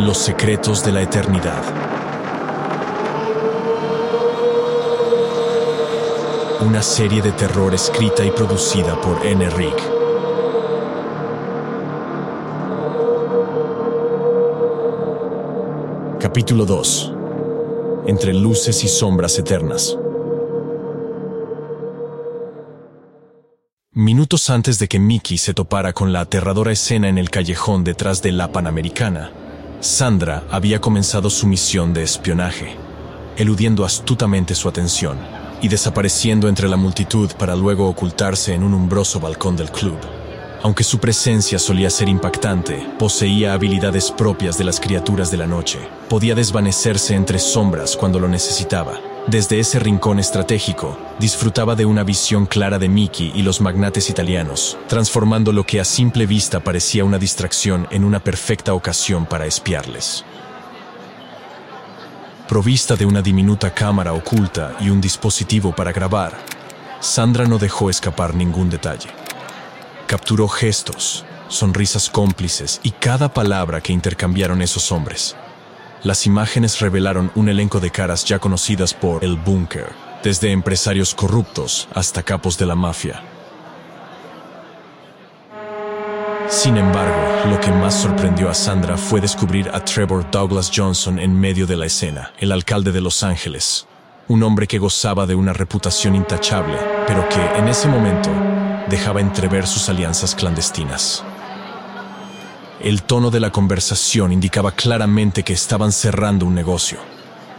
Los secretos de la eternidad. Una serie de terror escrita y producida por N. Rick. Capítulo 2. Entre luces y sombras eternas. Minutos antes de que Mickey se topara con la aterradora escena en el callejón detrás de la Panamericana, Sandra había comenzado su misión de espionaje, eludiendo astutamente su atención y desapareciendo entre la multitud para luego ocultarse en un umbroso balcón del club. Aunque su presencia solía ser impactante, poseía habilidades propias de las criaturas de la noche. Podía desvanecerse entre sombras cuando lo necesitaba. Desde ese rincón estratégico, disfrutaba de una visión clara de Mickey y los magnates italianos, transformando lo que a simple vista parecía una distracción en una perfecta ocasión para espiarles. Provista de una diminuta cámara oculta y un dispositivo para grabar, Sandra no dejó escapar ningún detalle. Capturó gestos, sonrisas cómplices y cada palabra que intercambiaron esos hombres. Las imágenes revelaron un elenco de caras ya conocidas por el búnker, desde empresarios corruptos hasta capos de la mafia. Sin embargo, lo que más sorprendió a Sandra fue descubrir a Trevor Douglas Johnson en medio de la escena, el alcalde de Los Ángeles, un hombre que gozaba de una reputación intachable, pero que en ese momento dejaba entrever sus alianzas clandestinas. El tono de la conversación indicaba claramente que estaban cerrando un negocio.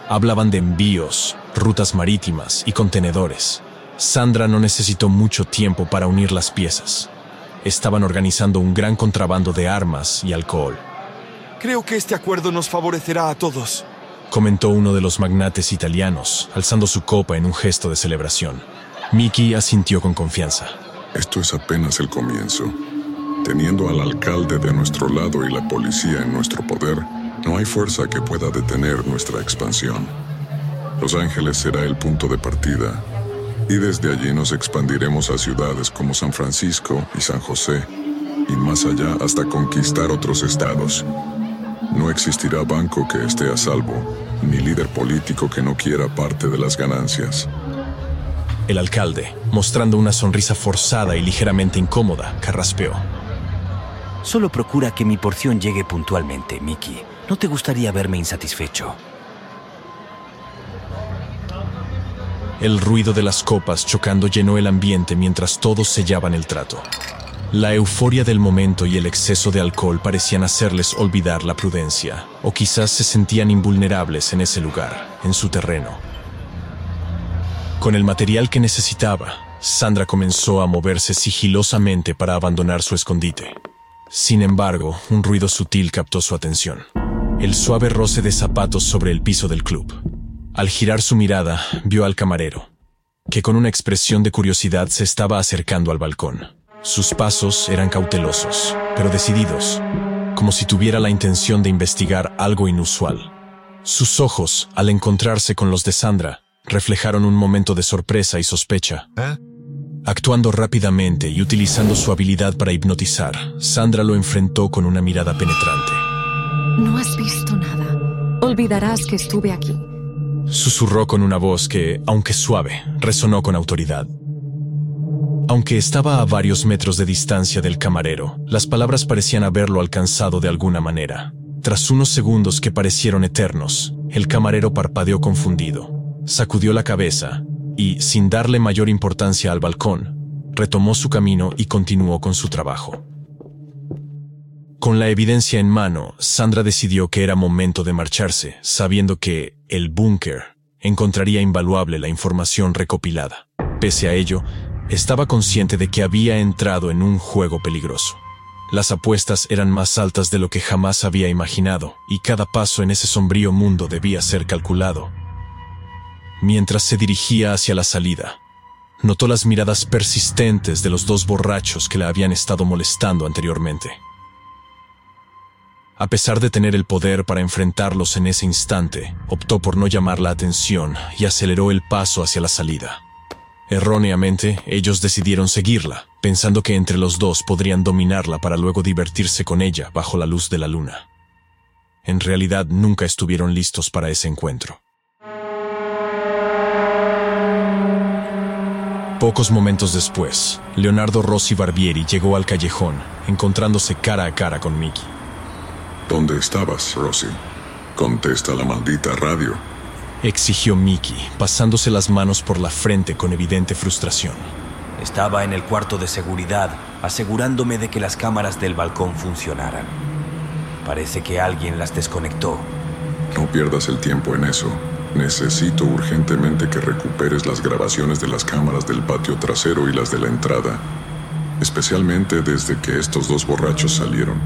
Hablaban de envíos, rutas marítimas y contenedores. Sandra no necesitó mucho tiempo para unir las piezas. Estaban organizando un gran contrabando de armas y alcohol. Creo que este acuerdo nos favorecerá a todos, comentó uno de los magnates italianos, alzando su copa en un gesto de celebración. Mickey asintió con confianza. Esto es apenas el comienzo. Teniendo al alcalde de nuestro lado y la policía en nuestro poder, no hay fuerza que pueda detener nuestra expansión. Los Ángeles será el punto de partida, y desde allí nos expandiremos a ciudades como San Francisco y San José, y más allá hasta conquistar otros estados. No existirá banco que esté a salvo, ni líder político que no quiera parte de las ganancias. El alcalde, mostrando una sonrisa forzada y ligeramente incómoda, carraspeó. Solo procura que mi porción llegue puntualmente, Mickey. ¿No te gustaría verme insatisfecho? El ruido de las copas chocando llenó el ambiente mientras todos sellaban el trato. La euforia del momento y el exceso de alcohol parecían hacerles olvidar la prudencia, o quizás se sentían invulnerables en ese lugar, en su terreno. Con el material que necesitaba, Sandra comenzó a moverse sigilosamente para abandonar su escondite. Sin embargo, un ruido sutil captó su atención. El suave roce de zapatos sobre el piso del club. Al girar su mirada, vio al camarero, que con una expresión de curiosidad se estaba acercando al balcón. Sus pasos eran cautelosos, pero decididos, como si tuviera la intención de investigar algo inusual. Sus ojos, al encontrarse con los de Sandra, reflejaron un momento de sorpresa y sospecha. ¿Eh? Actuando rápidamente y utilizando su habilidad para hipnotizar, Sandra lo enfrentó con una mirada penetrante. No has visto nada. Olvidarás que estuve aquí. Susurró con una voz que, aunque suave, resonó con autoridad. Aunque estaba a varios metros de distancia del camarero, las palabras parecían haberlo alcanzado de alguna manera. Tras unos segundos que parecieron eternos, el camarero parpadeó confundido sacudió la cabeza y, sin darle mayor importancia al balcón, retomó su camino y continuó con su trabajo. Con la evidencia en mano, Sandra decidió que era momento de marcharse, sabiendo que el búnker encontraría invaluable la información recopilada. Pese a ello, estaba consciente de que había entrado en un juego peligroso. Las apuestas eran más altas de lo que jamás había imaginado, y cada paso en ese sombrío mundo debía ser calculado Mientras se dirigía hacia la salida, notó las miradas persistentes de los dos borrachos que la habían estado molestando anteriormente. A pesar de tener el poder para enfrentarlos en ese instante, optó por no llamar la atención y aceleró el paso hacia la salida. Erróneamente, ellos decidieron seguirla, pensando que entre los dos podrían dominarla para luego divertirse con ella bajo la luz de la luna. En realidad nunca estuvieron listos para ese encuentro. Pocos momentos después, Leonardo Rossi Barbieri llegó al callejón, encontrándose cara a cara con Mickey. ¿Dónde estabas, Rossi? Contesta la maldita radio. Exigió Mickey, pasándose las manos por la frente con evidente frustración. Estaba en el cuarto de seguridad, asegurándome de que las cámaras del balcón funcionaran. Parece que alguien las desconectó. No pierdas el tiempo en eso. Necesito urgentemente que recuperes las grabaciones de las cámaras del patio trasero y las de la entrada, especialmente desde que estos dos borrachos salieron,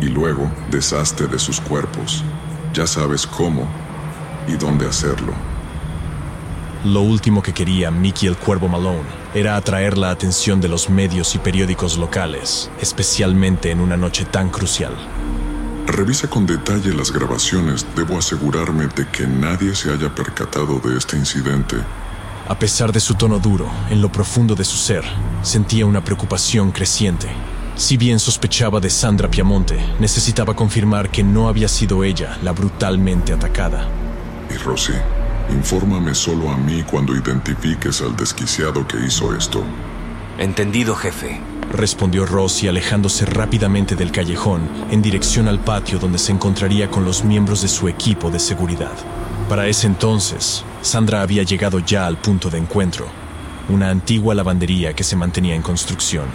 y luego deshazte de sus cuerpos. Ya sabes cómo y dónde hacerlo. Lo último que quería Mickey el Cuervo Malone era atraer la atención de los medios y periódicos locales, especialmente en una noche tan crucial. Revisa con detalle las grabaciones. Debo asegurarme de que nadie se haya percatado de este incidente. A pesar de su tono duro, en lo profundo de su ser, sentía una preocupación creciente. Si bien sospechaba de Sandra Piamonte, necesitaba confirmar que no había sido ella la brutalmente atacada. Y Rosy, infórmame solo a mí cuando identifiques al desquiciado que hizo esto. Entendido, jefe respondió Rossi alejándose rápidamente del callejón en dirección al patio donde se encontraría con los miembros de su equipo de seguridad. Para ese entonces, Sandra había llegado ya al punto de encuentro, una antigua lavandería que se mantenía en construcción.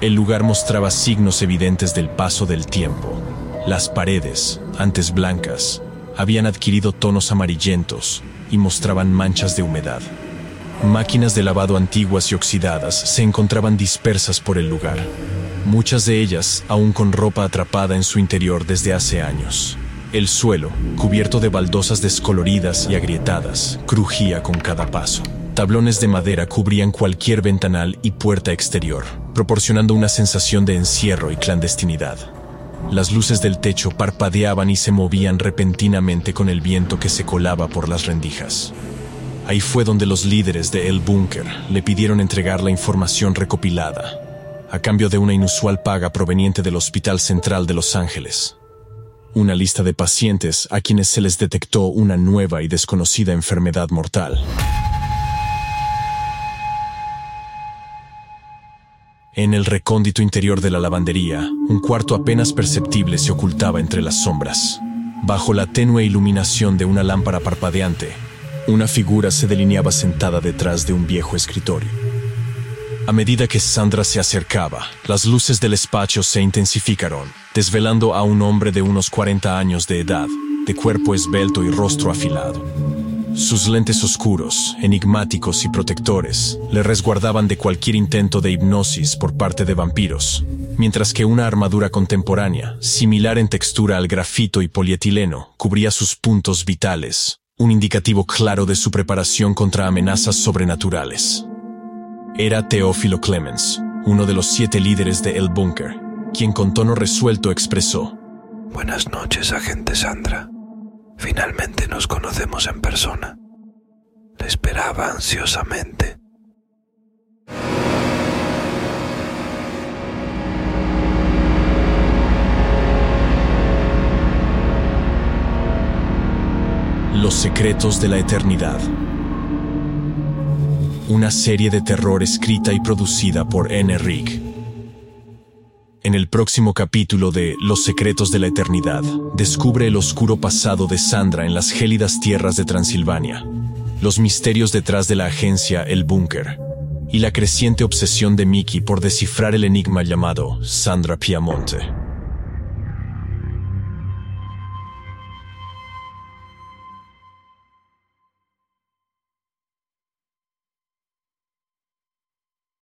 El lugar mostraba signos evidentes del paso del tiempo. Las paredes, antes blancas, habían adquirido tonos amarillentos y mostraban manchas de humedad. Máquinas de lavado antiguas y oxidadas se encontraban dispersas por el lugar, muchas de ellas aún con ropa atrapada en su interior desde hace años. El suelo, cubierto de baldosas descoloridas y agrietadas, crujía con cada paso. Tablones de madera cubrían cualquier ventanal y puerta exterior, proporcionando una sensación de encierro y clandestinidad. Las luces del techo parpadeaban y se movían repentinamente con el viento que se colaba por las rendijas. Ahí fue donde los líderes de El Búnker le pidieron entregar la información recopilada, a cambio de una inusual paga proveniente del Hospital Central de Los Ángeles. Una lista de pacientes a quienes se les detectó una nueva y desconocida enfermedad mortal. En el recóndito interior de la lavandería, un cuarto apenas perceptible se ocultaba entre las sombras. Bajo la tenue iluminación de una lámpara parpadeante, una figura se delineaba sentada detrás de un viejo escritorio. A medida que Sandra se acercaba, las luces del despacho se intensificaron, desvelando a un hombre de unos 40 años de edad, de cuerpo esbelto y rostro afilado. Sus lentes oscuros, enigmáticos y protectores le resguardaban de cualquier intento de hipnosis por parte de vampiros, mientras que una armadura contemporánea, similar en textura al grafito y polietileno, cubría sus puntos vitales, un indicativo claro de su preparación contra amenazas sobrenaturales. Era Teófilo Clemens, uno de los siete líderes de El Bunker, quien con tono resuelto expresó, Buenas noches, agente Sandra. Finalmente nos conocemos en persona. Le esperaba ansiosamente. Los secretos de la eternidad. Una serie de terror escrita y producida por N. Rick. En el próximo capítulo de Los secretos de la eternidad, descubre el oscuro pasado de Sandra en las gélidas tierras de Transilvania, los misterios detrás de la agencia El Búnker y la creciente obsesión de Mickey por descifrar el enigma llamado Sandra Piamonte.